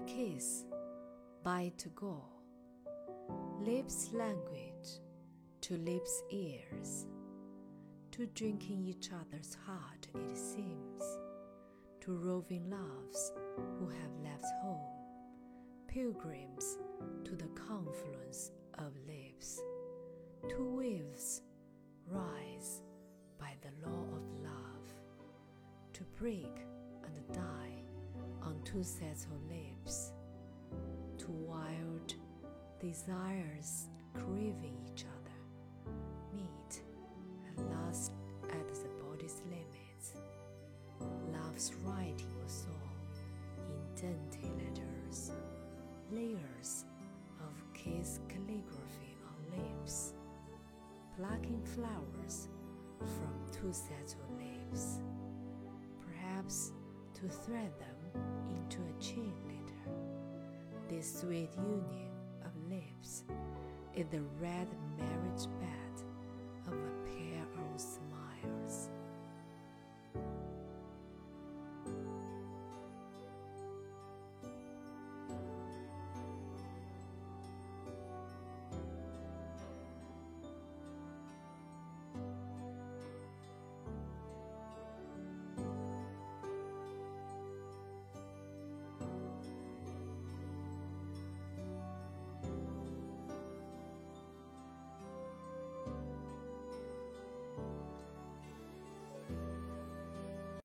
kiss, by Tagore. Lips language to lips' ears. Two drinking each other's heart, it seems. Two roving loves who have left home. Pilgrims to the confluence of lips. Two waves rise by the law of love. To break and die two sets of lips. Two wild desires craving each other meet at last at the body's limits. Love's writing a song in dainty letters, layers of kiss calligraphy on lips, plucking flowers from two sets of lips, perhaps to thread them into a chain later. This sweet union of lips is the red marriage bed of a.